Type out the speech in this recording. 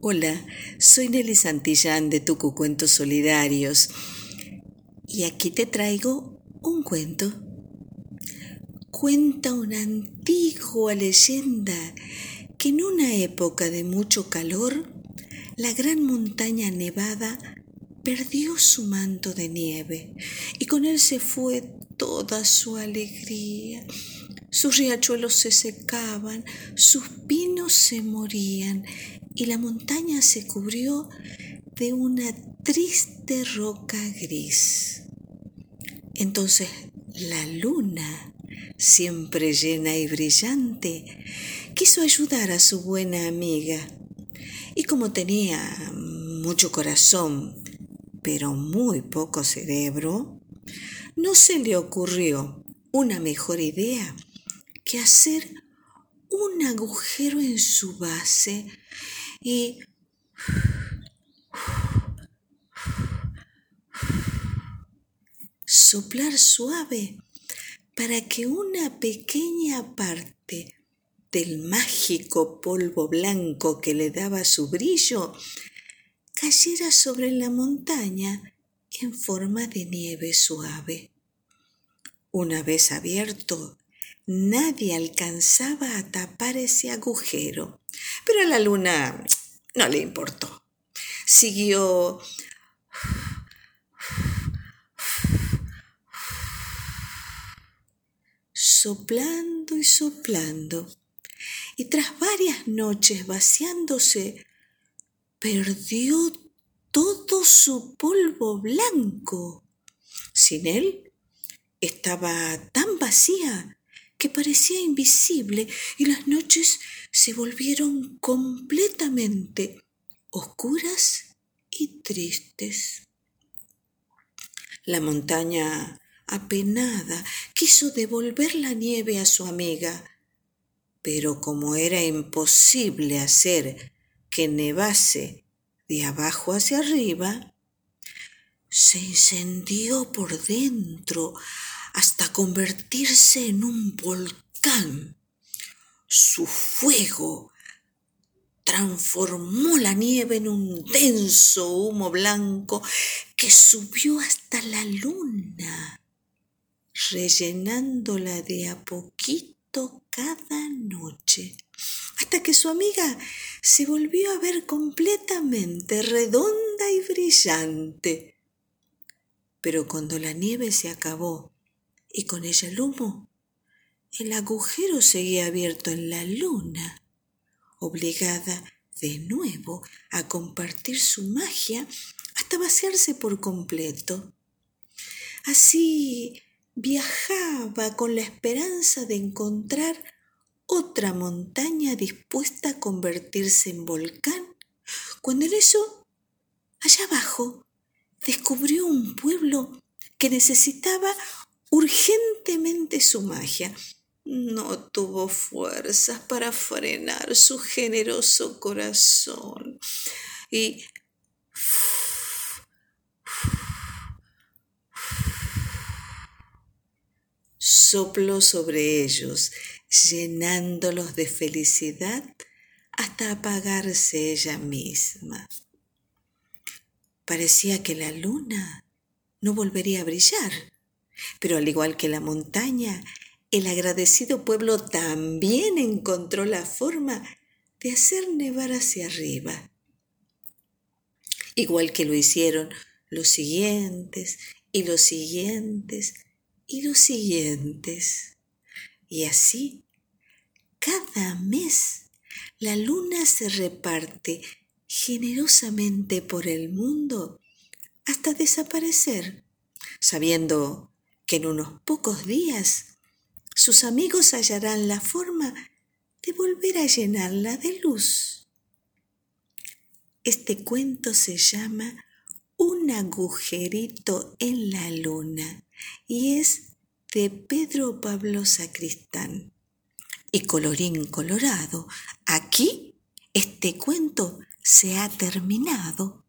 Hola, soy Nelly Santillán de Tucu Cuentos Solidarios y aquí te traigo un cuento. Cuenta una antigua leyenda que en una época de mucho calor, la gran montaña nevada perdió su manto de nieve y con él se fue toda su alegría. Sus riachuelos se secaban, sus pinos se morían y la montaña se cubrió de una triste roca gris. Entonces la luna, siempre llena y brillante, quiso ayudar a su buena amiga y como tenía mucho corazón, pero muy poco cerebro, no se le ocurrió una mejor idea que hacer un agujero en su base y soplar suave para que una pequeña parte del mágico polvo blanco que le daba su brillo cayera sobre la montaña en forma de nieve suave. Una vez abierto, nadie alcanzaba a tapar ese agujero, pero a la luna no le importó. Siguió soplando y soplando, y tras varias noches vaciándose, perdió todo su polvo blanco. Sin él estaba tan vacía que parecía invisible y las noches se volvieron completamente oscuras y tristes. La montaña, apenada, quiso devolver la nieve a su amiga, pero como era imposible hacer que nevase de abajo hacia arriba, se incendió por dentro hasta convertirse en un volcán. Su fuego transformó la nieve en un denso humo blanco que subió hasta la luna, rellenándola de a poquito cada noche, hasta que su amiga se volvió a ver completamente redonda y brillante. Pero cuando la nieve se acabó y con ella el humo. El agujero seguía abierto en la luna, obligada de nuevo a compartir su magia hasta vaciarse por completo. Así viajaba con la esperanza de encontrar otra montaña dispuesta a convertirse en volcán, cuando en eso, allá abajo, descubrió un pueblo que necesitaba urgentemente su magia. No tuvo fuerzas para frenar su generoso corazón y sopló sobre ellos, llenándolos de felicidad hasta apagarse ella misma. Parecía que la luna no volvería a brillar pero al igual que la montaña, el agradecido pueblo también encontró la forma de hacer nevar hacia arriba. Igual que lo hicieron los siguientes y los siguientes y los siguientes. Y así, cada mes, la luna se reparte generosamente por el mundo hasta desaparecer, sabiendo que en unos pocos días sus amigos hallarán la forma de volver a llenarla de luz. Este cuento se llama Un agujerito en la luna y es de Pedro Pablo Sacristán. Y colorín colorado, aquí este cuento se ha terminado